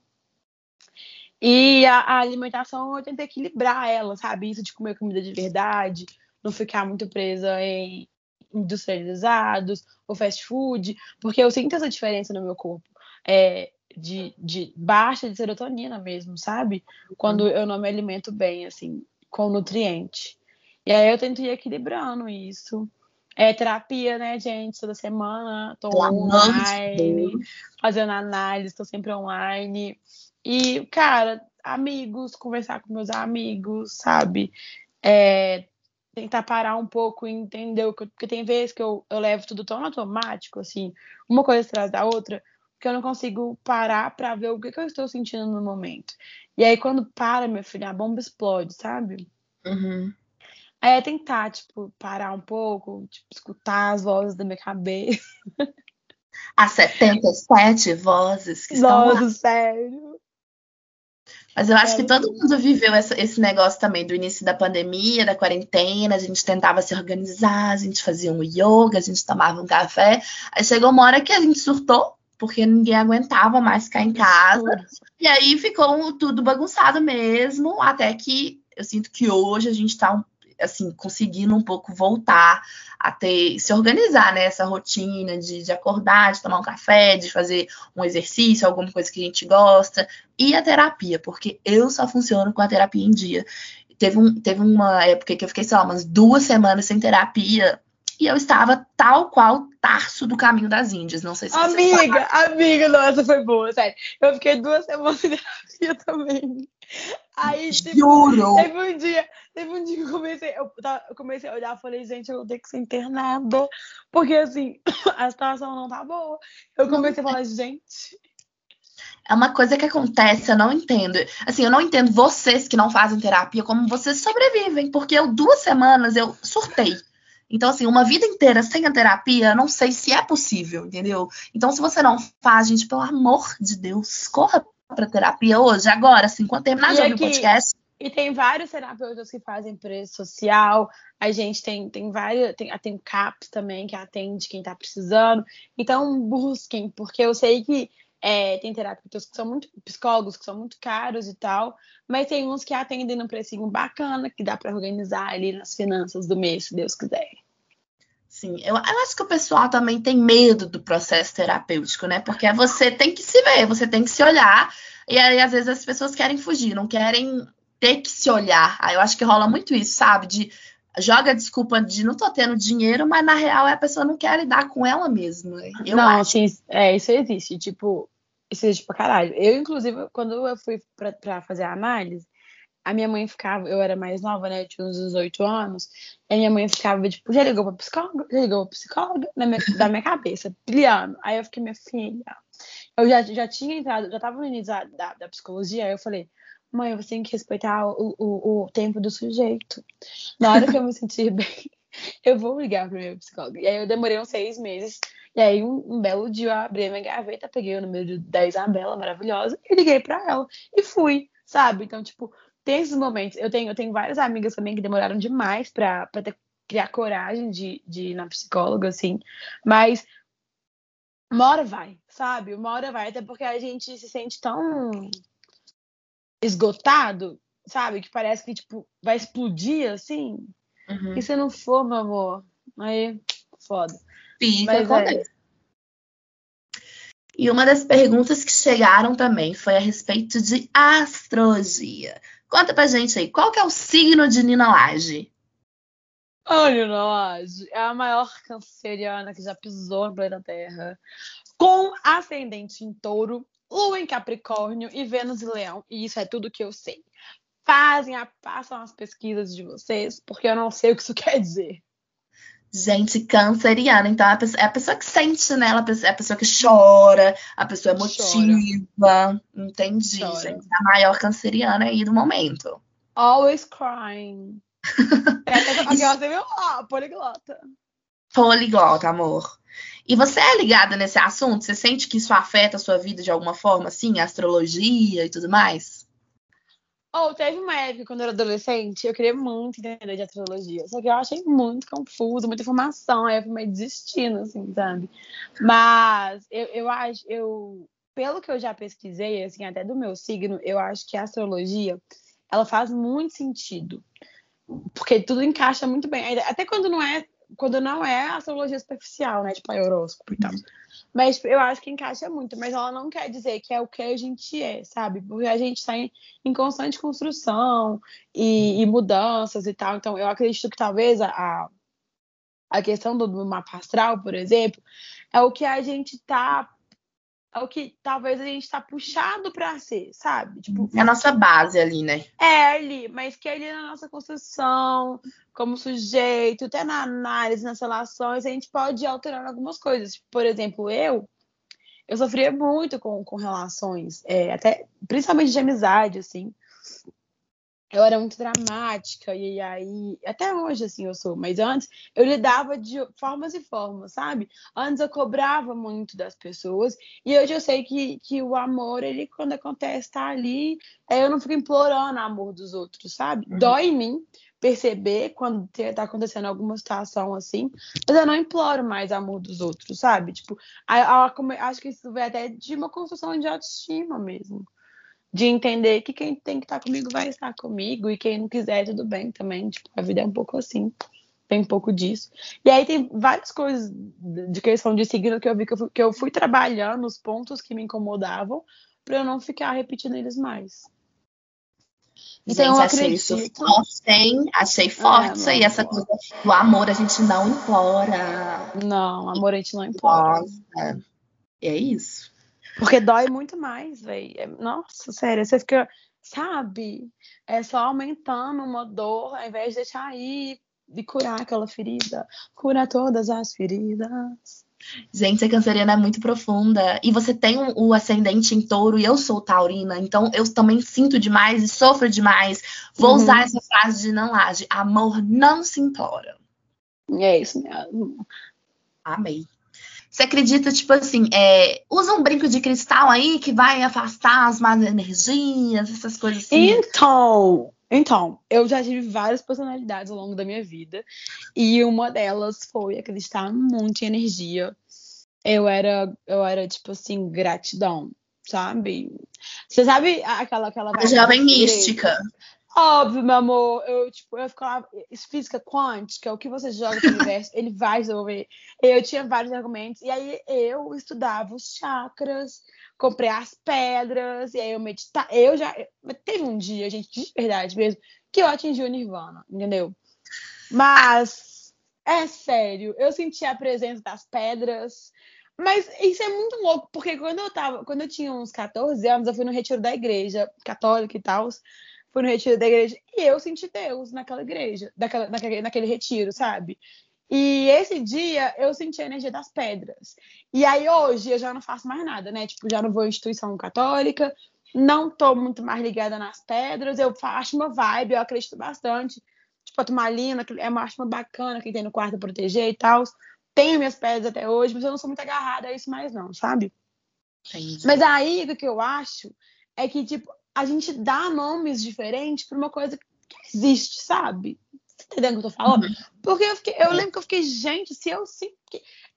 E a, a, alimentação eu tento equilibrar ela, sabe? Isso de comer comida de verdade, não ficar muito presa em industrializados ou fast food, porque eu sinto essa diferença no meu corpo. É, de, de baixa de serotonina mesmo, sabe? Quando eu não me alimento bem, assim, com nutriente. E aí eu tento ir equilibrando isso. É terapia, né, gente? Toda semana tô online, fazendo análise, tô sempre online. E, cara, amigos, conversar com meus amigos, sabe? É, tentar parar um pouco e entender o que. Porque tem vezes que eu, eu levo tudo tão automático, assim, uma coisa atrás da outra, que eu não consigo parar para ver o que, que, eu estou sentindo no momento. E aí, quando para, meu filho, a bomba explode, sabe? Uhum. Aí é tentar, tipo, parar um pouco, tipo, escutar as vozes da minha cabeça. As 77 vozes que estão Nossa, sério. Mas eu acho que todo mundo viveu essa, esse negócio também do início da pandemia, da quarentena. A gente tentava se organizar, a gente fazia um yoga, a gente tomava um café. Aí chegou uma hora que a gente surtou, porque ninguém aguentava mais ficar em casa. E aí ficou tudo bagunçado mesmo, até que eu sinto que hoje a gente está assim, conseguindo um pouco voltar a ter, se organizar, né? Essa rotina de, de acordar, de tomar um café, de fazer um exercício, alguma coisa que a gente gosta, e a terapia, porque eu só funciono com a terapia em dia. Teve, um, teve uma época que eu fiquei, sei lá, umas duas semanas sem terapia, e eu estava tal qual Tarso do Caminho das Índias. Não sei se Amiga, amiga, nossa, foi boa, sério. Eu fiquei duas semanas sem terapia também. Aí, tipo, Juro! Teve um dia, teve um dia que eu comecei, eu, eu comecei a olhar e falei, gente, eu vou ter que ser internada. Porque assim, a situação não tá boa. Eu comecei a falar, gente. É uma coisa que acontece, eu não entendo. Assim, eu não entendo vocês que não fazem terapia, como vocês sobrevivem. Porque eu, duas semanas, eu surtei. Então, assim, uma vida inteira sem a terapia, não sei se é possível, entendeu? Então, se você não faz, gente, pelo amor de Deus, corra pra terapia hoje, agora, assim, quando terminar de ouvir o podcast. E tem vários terapeutas que fazem preço social. A gente tem, tem vários, tem, tem o CAPS também, que atende quem tá precisando. Então, busquem, porque eu sei que é, tem terapeutas que são muito psicólogos que são muito caros e tal, mas tem uns que atendem num precinho bacana, que dá para organizar ali nas finanças do mês, se Deus quiser. Sim, eu, eu, acho que o pessoal também tem medo do processo terapêutico, né? Porque você tem que se ver, você tem que se olhar, e aí às vezes as pessoas querem fugir, não querem ter que se olhar. Aí eu acho que rola muito isso, sabe? De joga desculpa de não tô tendo dinheiro, mas na real a pessoa não quer lidar com ela mesma. Eu não, acho. Sim, é, isso existe. Tipo, isso existe pra caralho. Eu, inclusive, quando eu fui pra, pra fazer a análise, a minha mãe ficava, eu era mais nova, né? Eu tinha uns 18 anos, e a minha mãe ficava, tipo, já ligou pra psicóloga? Já ligou pra psicóloga? Na minha, da minha cabeça, pilhando. Aí eu fiquei, minha filha. Eu já, já tinha entrado, já tava no início da, da, da psicologia, aí eu falei, mãe, você tem que respeitar o, o, o tempo do sujeito. Na hora que eu me sentir bem, eu vou ligar pra minha psicóloga. E aí eu demorei uns seis meses. E aí, um, um belo dia, eu abri a minha gaveta, peguei o número da Isabela, maravilhosa, e liguei pra ela. E fui, sabe? Então, tipo, tem esses momentos. Eu tenho, eu tenho várias amigas também que demoraram demais pra ter, criar coragem de, de ir na psicóloga, assim. Mas uma hora vai, sabe? Uma hora vai, até porque a gente se sente tão esgotado, sabe? Que parece que, tipo, vai explodir, assim. Uhum. E se não for, meu amor, aí, foda. Fica, é. E uma das perguntas que chegaram também foi a respeito de astrologia. Conta pra gente aí, qual que é o signo de Nina Laje? A Nina Laje é a maior canceriana que já pisou no planeta Terra. Com ascendente em touro, lua em Capricórnio e Vênus em Leão. E isso é tudo que eu sei. Fazem, passam as pesquisas de vocês, porque eu não sei o que isso quer dizer. Gente, canceriana, então é a pessoa, é a pessoa que sente, né? Ela é a pessoa que chora, a pessoa emotiva. Chora. Entendi, chora. gente. A maior canceriana aí do momento. Always crying. É, aqui, você viu? Ah, poliglota. Poliglota, amor. E você é ligada nesse assunto? Você sente que isso afeta a sua vida de alguma forma, assim, astrologia e tudo mais? Ou oh, teve uma época quando eu era adolescente, eu queria muito entender de astrologia. Só que eu achei muito confuso, muita informação, aí eu fui meio desistindo, assim, sabe? Mas eu, eu acho, eu, pelo que eu já pesquisei, assim, até do meu signo, eu acho que a astrologia ela faz muito sentido. Porque tudo encaixa muito bem. Até quando não é, quando não é astrologia superficial, né? Tipo a horóscopo e tal. Mas eu acho que encaixa muito, mas ela não quer dizer que é o que a gente é, sabe? Porque a gente está em, em, constante construção e, e, mudanças e tal. Então, eu acredito que talvez a, a questão do, do mapa astral, por exemplo, é o que a gente está é o que talvez a gente está puxado para ser, sabe? Tipo, é a nossa base ali, né? É ali, mas que ali na nossa construção, como sujeito, até na análise, nas relações, a gente pode ir alterando algumas coisas. Por exemplo, eu eu sofria muito com, com relações, é, até principalmente de amizade, assim eu era muito dramática, e aí, até hoje, assim, eu sou, mas antes eu lidava de formas e formas, sabe? Antes eu cobrava muito das pessoas, e hoje eu sei que, que o amor, ele, quando acontece, tá ali, eu não fico implorando o amor dos outros, sabe? Uhum. Dói em mim perceber quando tá acontecendo alguma situação assim, mas eu não imploro mais amor dos outros, sabe? Tipo, acho que isso vem até de uma construção de autoestima mesmo de entender que quem tem que estar comigo vai estar comigo e quem não quiser, tudo bem também. Tipo, a vida é um pouco assim. Tem um pouco disso. E aí tem várias coisas de questão de signo que eu vi que eu fui, que eu fui trabalhando os pontos que me incomodavam para eu não ficar repetindo eles mais. Então, gente, eu achei isso forte, hein? Achei forte é, isso aí, essa coisa do amor a gente não implora. Não, amor a gente não implora. Nossa, é isso. Porque dói muito mais, velho. É, nossa, sério, você fica, sabe? É só aumentando uma dor, ao invés de deixar aí e curar aquela ferida. Cura todas as feridas. Gente, a canceriana é muito profunda. E você tem o ascendente em touro e eu sou taurina. Então eu também sinto demais e sofro demais. Vou uhum. usar essa frase de não age. Amor não se implora. É isso mesmo. Amei. Você acredita, tipo assim, é, usa um brinco de cristal aí que vai afastar as más energias, essas coisas assim? Então, então, eu já tive várias personalidades ao longo da minha vida. E uma delas foi acreditar muito em energia. Eu era, eu era tipo assim, gratidão, sabe? Você sabe aquela aquela a jovem mística. Óbvio, meu amor. Eu, tipo, eu ficava. Física quântica, o que você joga no universo, ele vai resolver. Eu tinha vários argumentos. E aí eu estudava os chakras, comprei as pedras, e aí eu meditava. Eu já. Teve um dia, gente, de verdade mesmo, que eu atingi o Nirvana, entendeu? Mas, é sério, eu senti a presença das pedras. Mas isso é muito louco, porque quando eu tava, quando eu tinha uns 14 anos, eu fui no retiro da igreja católica e tal fui no retiro da igreja e eu senti Deus naquela igreja, daquela, naquele, naquele retiro, sabe? E esse dia eu senti a energia das pedras. E aí hoje eu já não faço mais nada, né? Tipo, já não vou em instituição católica, não tô muito mais ligada nas pedras, eu acho uma vibe, eu acredito bastante. Tipo, a turmalina, é uma, acho uma bacana que tem no quarto proteger e tal. Tenho minhas pedras até hoje, mas eu não sou muito agarrada a isso mais não, sabe? Entendi. Mas aí o que eu acho é que, tipo, a gente dá nomes diferentes para uma coisa que existe, sabe? Você tá entendendo o que eu tô falando? Uhum. Porque eu, fiquei, eu lembro que eu fiquei, gente, se eu sim.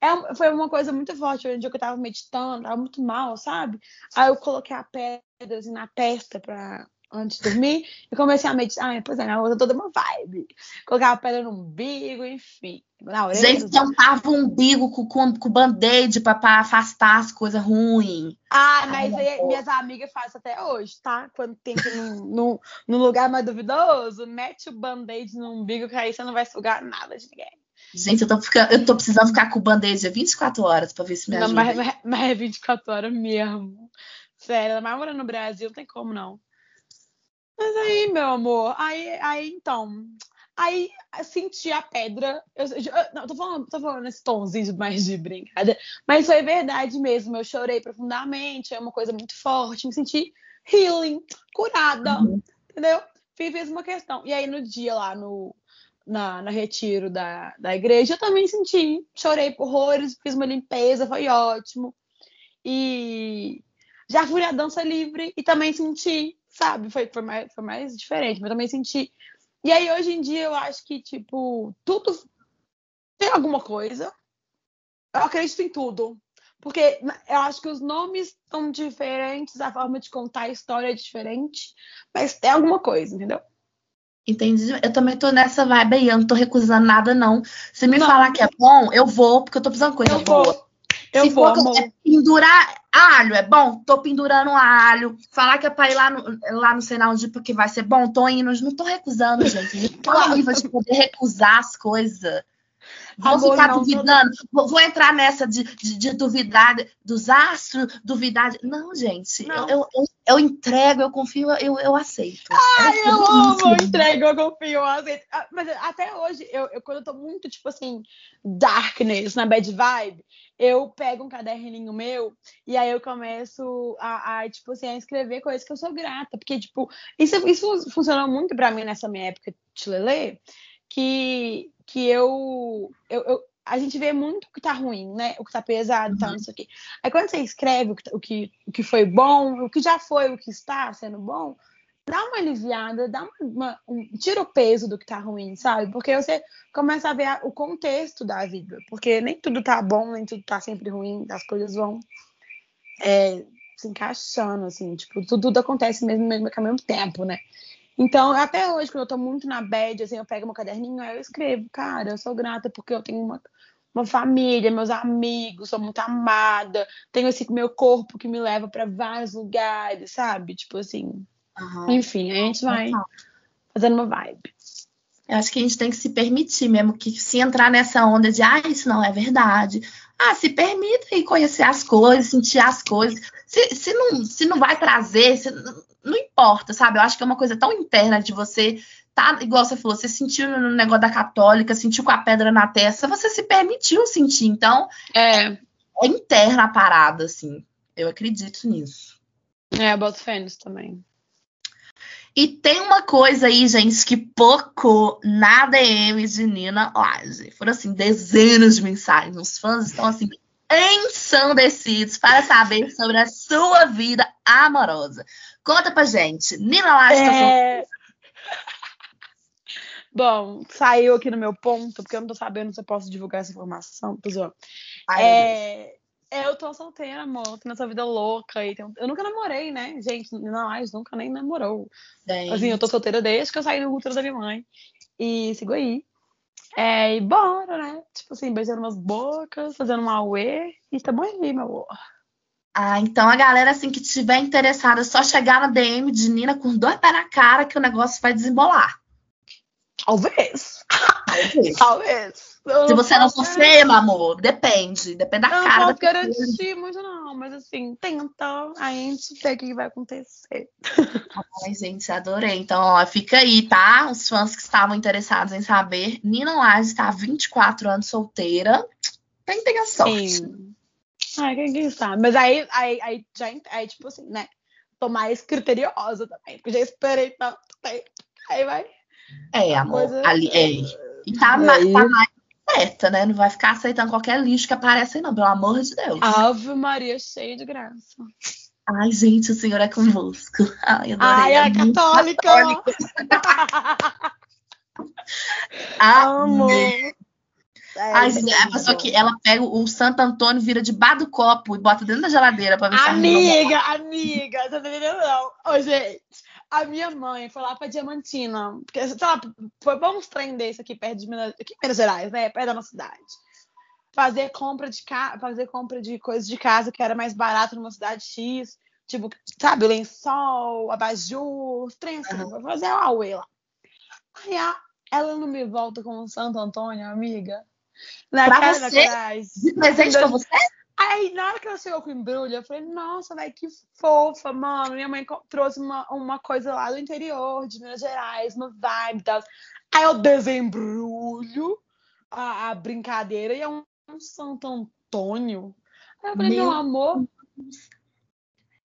É, foi uma coisa muito forte. Um dia que eu tava meditando, tava muito mal, sabe? Aí eu coloquei a pedra assim, na testa pra, antes de dormir e comecei a meditar. Ah, pois é, na outra toda uma vibe. Colocava pedra no umbigo, enfim. Na orelha, Gente, tampava o umbigo com, com, com band-aid pra, pra, afastar as coisas ruins. Ah, mas Ai, aí, minhas amigas fazem até hoje, tá? Quando tem que ir num, num, lugar mais duvidoso, mete o band-aid no umbigo que aí você não vai sugar nada de ninguém. Gente, eu tô, ficando, eu tô precisando ficar com o band-aid 24 horas pra ver se me ajuda. Não, mas, mas é 24 horas mesmo. Sério, mas morando no Brasil não tem como não. Mas aí, meu amor, aí, aí então. Aí senti a pedra. Eu, eu, não, tô falando, tô falando nesse tomzinho mais de brincadeira. Mas foi verdade mesmo. Eu chorei profundamente. É uma coisa muito forte. Me senti healing, curada. Uhum. Entendeu? Fiz uma questão. E aí, no dia lá no, na, na retiro da, da igreja, eu também senti. Chorei por horrores, fiz uma limpeza, foi ótimo. E já fui à dança livre e também senti sabe? Foi, foi, mais, foi mais diferente, mas também senti. E aí, hoje em dia, eu acho que, tipo, tudo tem alguma coisa. Eu acredito em tudo. Porque eu acho que os nomes estão diferentes, a forma de contar a história é diferente, mas tem alguma coisa, entendeu? Entendi. Eu também tô nessa vibe aí, eu não tô recusando nada, não. Se me não. falar que é bom, eu vou, porque eu tô precisando de coisa eu boa. Vou. Eu Se vou, é pendurar alho, é bom? Tô pendurando alho. Falar que é pra ir lá no, lá no Senal de porque vai ser bom, tô indo. Não tô recusando, gente. Tô raiva de poder recusar as coisas. Vou Amor, ficar não, duvidando, não... Vou, entrar nessa de, de, de, duvidar dos astros, duvidar. Não, gente, não. Eu, eu, eu, entrego, eu confio, eu, eu aceito. Ai, eu, eu amo, eu entrego, eu confio, eu aceito. Ah, mas até hoje, eu, eu, quando eu tô muito, tipo assim, darkness, na bad vibe, eu pego um caderninho meu e aí eu começo a, a, tipo assim, a escrever coisas que eu sou grata. Porque, tipo, isso, isso funcionou muito para mim nessa minha época de Lelê, que, que eu, eu, eu, a gente vê muito o que tá ruim, né? O que tá pesado, tá, uhum. não sei o quê. Aí quando você escreve o que, o que, o que foi bom, o que já foi, o que está sendo bom, dá uma aliviada, dá uma, uma, um, tira o peso do que tá ruim, sabe? Porque você começa a ver a, o contexto da vida. Porque nem tudo tá bom, nem tudo tá sempre ruim, as coisas vão é, se encaixando, assim, tipo, tudo, tudo acontece mesmo, mesmo ao mesmo tempo, né? Então, até hoje, quando eu tô muito na bad, assim, eu pego meu caderninho, aí eu escrevo, cara, eu sou grata porque eu tenho uma, uma família, meus amigos, sou muito amada, tenho esse meu corpo que me leva para vários lugares, sabe? Tipo assim. Uhum. Enfim, a gente vai fazendo uma vibe. Eu acho que a gente tem que se permitir mesmo que se entrar nessa onda de ah, isso não é verdade. Ah, se permita e conhecer as coisas, sentir as coisas. Se, se, não, se não vai trazer, se, não importa, sabe? Eu acho que é uma coisa tão interna de você tá, igual você falou, você sentiu no negócio da católica, sentiu com a pedra na testa, você se permitiu sentir. Então, é, é interna a parada, assim. Eu acredito nisso. É, eu boto nisso também. E tem uma coisa aí, gente, que pouco na DM de Nina Laje. Foram, assim, dezenas de mensagens. Os fãs estão, assim, ensandecidos para saber sobre a sua vida amorosa. Conta pra gente. Nina tá é... Bom, saiu aqui no meu ponto, porque eu não tô sabendo se eu posso divulgar essa informação. Ai, é, é, eu tô solteira, amor. Tô nessa vida louca. E. Eu nunca namorei, né? Gente, não, mais nunca nem namorou. Bem. Assim, eu tô solteira desde que eu saí do útero da minha mãe. E sigo aí. É, e bora, né? Tipo assim, beijando umas bocas, fazendo um auê. E tá bom aí, meu amor. Ah, então a galera, assim, que tiver interessada, é só chegar na DM de Nina com dois pés na cara que o negócio vai desembolar. Talvez. Talvez. Talvez. Se você não for feia, meu amor, depende. Depende da eu cara. Não posso garantir muito, não. Mas assim, tenta. Aí a gente vê o que vai acontecer. Ai, gente, adorei. Então, ó, fica aí, tá? Os fãs que estavam interessados em saber. Nina Laje está há 24 anos solteira. Tentem a sorte. Sim. Ai, quem, sabe? Mas aí, aí, aí, já, aí, tipo assim, né? Tô mais criteriosa também. Porque já esperei tanto tempo. Aí vai é, amor. Coisa... Ali, é. E tá, aí... tá mais certa, né? Não vai ficar aceitando qualquer lixo que aparece aí, não, pelo amor de Deus. Ave Maria, cheia de graça. Ai, gente, o Senhor é convosco. Ai, adorei. Ai, é católica. católica. Amo. É, Ai, gente, a pessoa que ela pega o Santo Antônio, vira debaixo do copo e bota dentro da geladeira pra ver se Amiga, amiga, tá entendendo? Não. Ô, gente, a minha mãe foi lá pra Diamantina, porque, sei lá, foi bom uns trem desse aqui perto de Minas, aqui Minas Gerais, né? Perto da nossa cidade. Fazer compra de ca... fazer compra de coisas de casa que era mais barato numa cidade X, tipo, sabe, lençol, abajur, trem assim, uhum. fazer o Aue lá. Aí a... ela não me volta com o Santo Antônio, amiga. Na pra cara você? De presente pra você? Aí, na hora que ela chegou com o embrulho, eu falei, nossa, velho, que fofa, mano. Minha mãe trouxe uma, uma coisa lá do interior, de Minas Gerais, uma vibe e tal. Aí eu desembrulho a, a brincadeira e é um, um, Santo Antônio. Aí eu falei, meu, meu amor.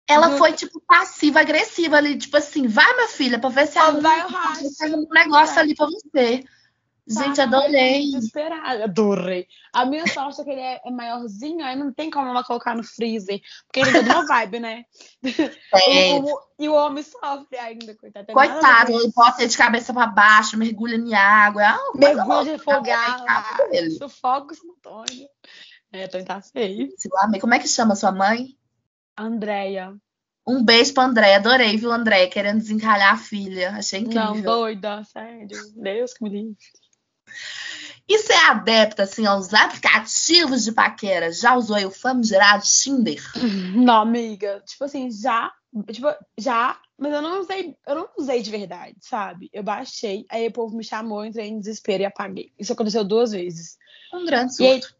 Ela foi, tipo, passiva-agressiva ali, tipo assim, vai, minha filha, pra ver se ela vai um negócio ali pra você. Gente, adorei. Desesperada. Adorei. A minha sorte é que ele é, é, maiorzinho, aí não tem como ela colocar no freezer. Porque ele tem uma vibe, né? É. O, o, e o homem sofre ainda, coitado. Coitado, ele bota de cabeça pra baixo, mergulha em água. Ah, mergulha de refogar. Sufoca o Antônio. É, então tá feio. Como é que chama sua mãe? Andréia. Um beijo pra André, adorei, viu, André? Querendo desencalhar a filha. Achei incrível. Não, doida, sério. Deus que me livre. E você é adepta, assim, aos aplicativos de paquera? Já usou aí o famigerado Tinder? Não, amiga. Tipo assim, já. Tipo, já. Mas eu não usei, eu não usei de verdade, sabe? Eu baixei, aí o povo me chamou, entrei em desespero e apaguei. Isso aconteceu duas vezes. Um grande surto.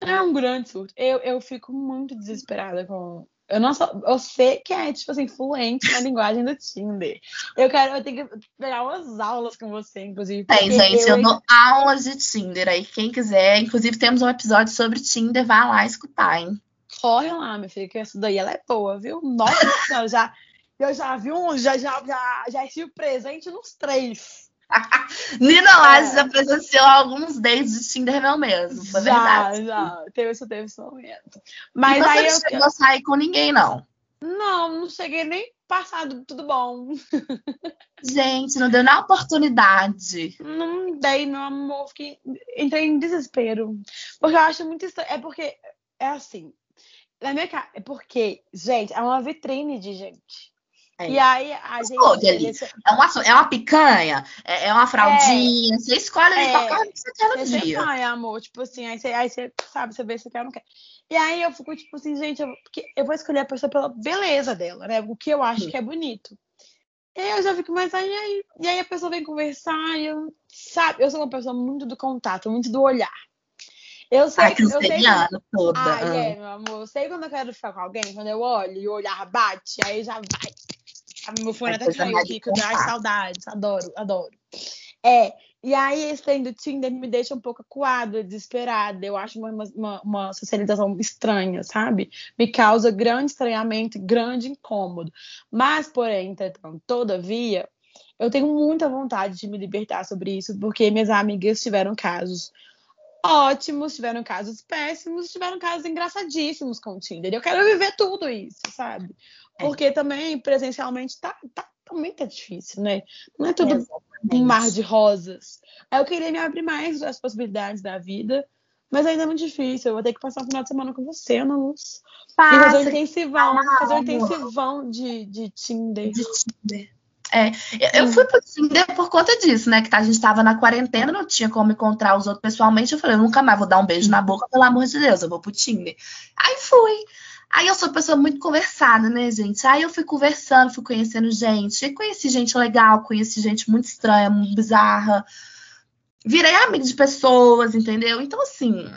Aí, é um grande surto. Eu, eu fico muito desesperada com, eu não sou, eu sei que é, tipo assim, fluente na linguagem do Tinder. Eu quero, eu tenho que pegar umas aulas com você, inclusive. Tem, gente, eu, eu dou aulas de Tinder aí. Quem quiser, inclusive temos um episódio sobre Tinder, vá lá escutar, hein? Corre lá, minha filha, que essa daí ela é boa, viu? Nossa, eu já, eu já vi um, já, já, já, já estive presente nos três. Nina Lages é. já presenciou alguns dates de Tinder meu mesmo, foi já, verdade. Já, teve esse, teve esse momento. Mas aí você não eu chegou a sair com ninguém, não? Não, não cheguei nem passado, tudo bom. Gente, não deu nem oportunidade. Não dei, meu amor, fiquei, entrei em desespero. Porque eu acho muito estranho. É porque, é assim, Na minha casa. É porque, gente, é uma vitrine de gente. É. E aí a gente. Ali. É uma, é uma picanha, é, é uma fraldinha. Você escolhe ali É. qualquer que você quer no Você dia. vai, amor. Tipo assim, aí você, aí você sabe, você vê se quer ou não quer. E aí eu fico, tipo assim, gente, eu, porque eu vou escolher a pessoa pela beleza dela, né? O que eu acho Sim. que é bonito. E aí eu já fico, mas aí, aí, e aí a pessoa vem conversar e eu, sabe, eu sou uma pessoa muito do contato, muito do olhar. Eu sei, Ai, eu sei canceriana toda. Ai, ah. é, meu amor. Eu sei quando eu quero ficar com alguém, quando eu olho e o olhar bate, aí já vai. Ah, Meu fone É até caiu aqui, que eu dá saudades. Adoro, adoro. É, e aí esse trem do Tinder me deixa um pouco acuada, desesperada. Eu acho uma, uma, uma socialização estranha, sabe? Me causa grande estranhamento, grande incômodo. Mas, porém, entretanto, todavia, eu tenho muita vontade de me libertar sobre isso, porque minhas amigas tiveram casos ótimos, tiveram casos péssimos, tiveram casos engraçadíssimos com o Tinder. Eu quero viver tudo isso, sabe? É. Porque também presencialmente tá, tá, também tá difícil, né? Não é tudo Exatamente. um mar de rosas. Aí eu queria me abrir mais às possibilidades da vida, mas ainda é muito difícil. Eu vou ter que passar um final de semana com você, Ana Luz. E fazer um Passa intensivão, fazer um intensivão de, de Tinder. de Tinder. É, eu- fui pro Tinder por conta disso, né? Que tá- a gente tava na quarentena, não tinha como encontrar os outros pessoalmente. Eu falei, eu nunca mais vou dar um beijo na boca, pelo amor de Deus, eu vou pro Tinder. Aí fui. Aí eu sou uma pessoa muito conversada, né, gente? Aí eu fui conversando, fui conhecendo gente. E conheci gente legal, conheci gente muito estranha, muito bizarra. Virei amiga de pessoas, entendeu? Então, assim.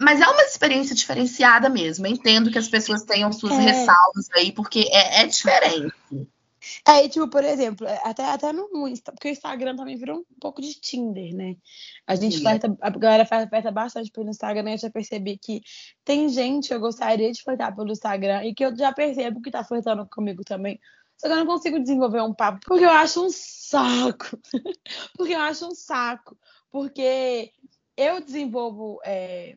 Mas é uma experiência diferenciada mesmo. Eu entendo que as pessoas tenham suas É. ressalvas aí, porque é, é diferente. É, e, tipo, por exemplo, até, até no Insta, porque o Instagram também virou um pouco de Tinder, né? A gente flerta, a galera flerta bastante pelo Instagram, e eu já percebi que tem gente que eu gostaria de flertar pelo Instagram e que eu já percebo que tá flertando comigo também. Só que eu não consigo desenvolver um papo, porque eu acho um saco. porque eu acho um saco. Porque eu desenvolvo é,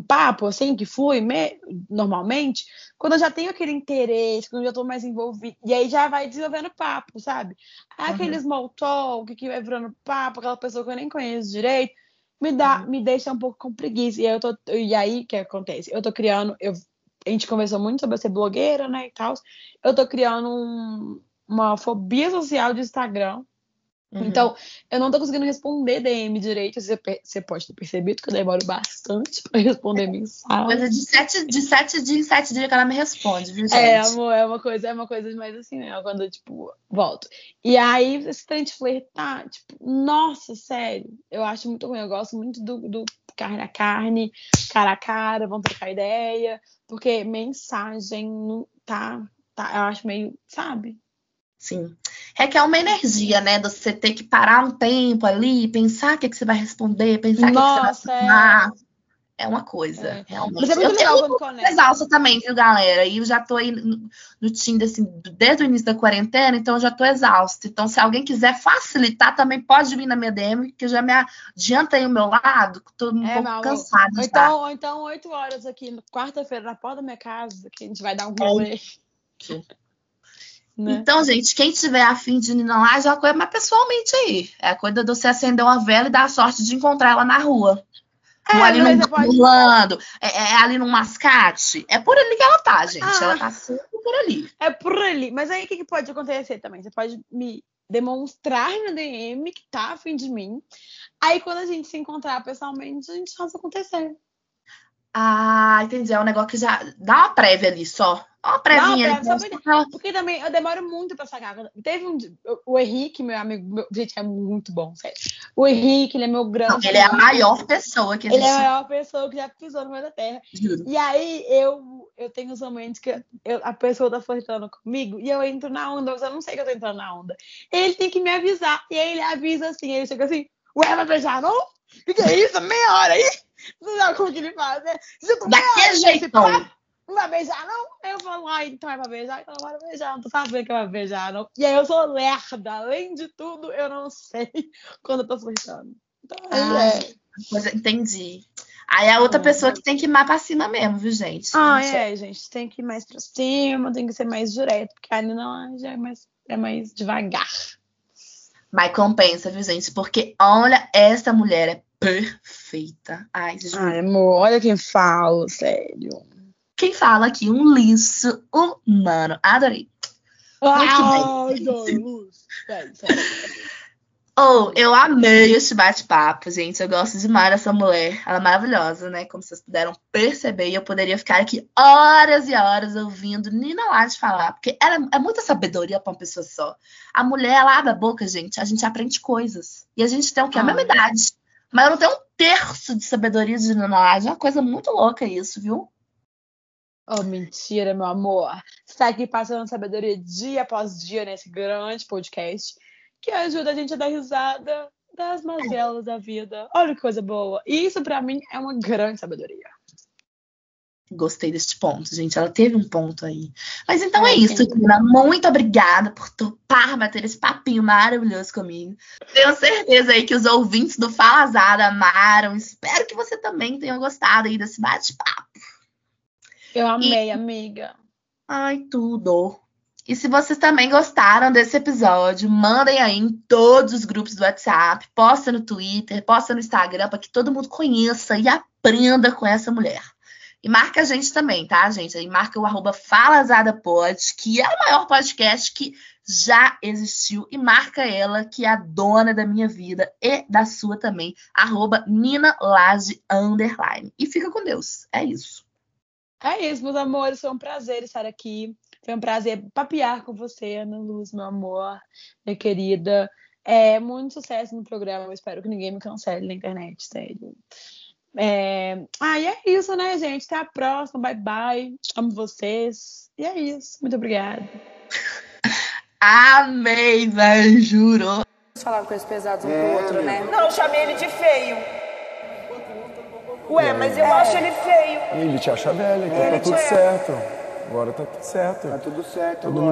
um papo, assim, que flui me- normalmente, quando eu já tenho aquele interesse, quando eu já tô mais envolvida, e aí já vai desenvolvendo papo, sabe? Uhum. Aquele small talk que vai virando papo, aquela pessoa que eu nem conheço direito, me dá, me deixa um pouco com preguiça. E aí, eu tô, e aí que acontece? Eu tô criando, eu, a gente conversou muito sobre ser blogueira, né, e tal. Eu tô criando um- uma fobia social de Instagram. Uhum. Então, eu não tô conseguindo responder DM direito. Você, você pode ter percebido que eu demoro bastante pra responder mensagem. Coisa de sete, de sete dias em sete dias que ela me responde, viu, gente? É, amor, é uma coisa, é uma coisa mais assim, né? Quando eu, tipo, volto. E aí, esse trem de flertar, tipo, nossa, sério, eu acho muito ruim. Eu gosto muito do, do carne a carne, cara a cara, vamos trocar ideia, porque mensagem não tá, tá, eu acho meio, sabe? Sim. Requer uma energia, né? De você ter que parar um tempo ali, pensar o que, que você vai responder, pensar o que, que Nossa, você vai é. falar. É uma coisa, É. realmente. Mas é muito eu, legal eu quando conecta. exausta também, viu, galera? E eu já tô aí no, no Tinder, assim, desde o início da quarentena, então eu já tô exausta. Então, se alguém quiser facilitar, também pode vir na minha DM, que eu já me adianta aí o meu lado, que tô um É, pouco cansada Ou então, ou então, oito horas aqui, quarta-feira, na porta da minha casa, que a gente vai dar um rolê. Né? Então, gente, quem tiver afim de ir lá, já coisa mais pessoalmente aí. É a coisa de você acender uma vela e dar a sorte de encontrar ela na rua. É, Não ali mas no pode- Orlando, é, é ali no mascate. É por ali que ela tá, gente. Ah. Ela tá sempre por ali. É por ali. Mas aí o que, que pode acontecer também? Você pode me demonstrar na DM que tá afim de mim. Aí quando a gente se encontrar pessoalmente, a gente faz acontecer. Ah, entendi. É um negócio que já dá uma prévia ali só. Uma prévia, só Porque também eu demoro muito pra sacar. Teve um. O Henrique, meu amigo, meu- gente, é muito bom, sério. O Henrique, ele é meu grande. Não, ele é a maior pessoa que Ele é a existe. maior pessoa que já pisou no meio da terra. Juro. E aí eu, eu tenho os momentos que eu- a pessoa tá flertando comigo e eu entro na onda, mas eu não sei que eu tô entrando na onda. Ele tem que me avisar. E aí ele avisa assim, ele chega assim, ué, vai beijar não? O que, que é isso? Meia hora aí? Você sabe como que ele faz, né? Se hora Daquele jeitão. papo, Não vai beijar, não? Aí eu falo, ai, então é pra beijar, então bora beijar, não tô sabendo que vai beijar, não. E aí eu sou lerda, além de tudo, eu não sei quando eu tô flertando. Então, Ah, é. Coisa- entendi. Aí é a outra É. pessoa que tem que ir mais pra cima mesmo, viu, gente? Ah, é, gente, tem que ir mais pra cima, tem que ser mais direto, porque ali não já é mais, é mais devagar. Mas compensa, viu, gente? Porque olha, essa mulher é perfeita. Ai. Ai, amor, olha quem fala, sério. Quem fala aqui, um lixo humano. Adorei. Muito bem. Luz. Oh, eu amei esse bate-papo, gente. Eu gosto demais dessa mulher. Ela é maravilhosa, né? Como vocês puderam perceber. E eu poderia ficar aqui horas e horas ouvindo Nina Lade falar. Porque ela é muita sabedoria para uma pessoa só. A mulher, ela abre a boca, gente. A gente aprende coisas. E a gente tem o quê? A mesma idade. Mas eu não tenho um terço de sabedoria de Nina Lade. É uma coisa muito louca isso, viu? Oh, mentira, meu amor. Você tá aqui passando sabedoria dia após dia nesse grande podcast que ajuda a gente a dar risada das mazelas da vida. Olha que coisa boa. E isso, para mim, é uma grande sabedoria. Gostei deste ponto, gente. Ela teve um ponto aí. Mas então é, é isso, Tina. Muito obrigada por topar bater esse papinho maravilhoso comigo. Tenho certeza aí que os ouvintes do Falazada amaram. Espero que você também tenha gostado aí desse bate-papo. Eu amei, e... amiga. Ai, tudo. E se vocês também gostaram desse episódio, mandem aí em todos os grupos do WhatsApp, posta no Twitter, posta no Instagram, para que todo mundo conheça e aprenda com essa mulher. E marca a gente também, tá, gente? Aí marca o arroba FalazadaPod, que é o maior podcast que já existiu. E marca ela, que é a dona da minha vida e da sua também, arroba Nina Underline. E fica com Deus. É isso. É isso, meus amores. Foi um prazer estar aqui. Foi um prazer papear com você, Ana Luz, meu amor, minha querida. É, muito sucesso no programa. Eu espero que ninguém me cancele na internet, sério. É... Ah, e é isso, né, gente? Até a próxima. Bye, bye. Amo vocês. E é isso. Muito obrigada. Amei, velho, juro. Falar coisas pesadas um é, pro outro, né? Não, eu chamei ele de feio. Ué, mas eu acho ele feio. Ele te acha velho, então tá tudo certo. Agora tá tudo certo. Tá tudo certo. Todo mundo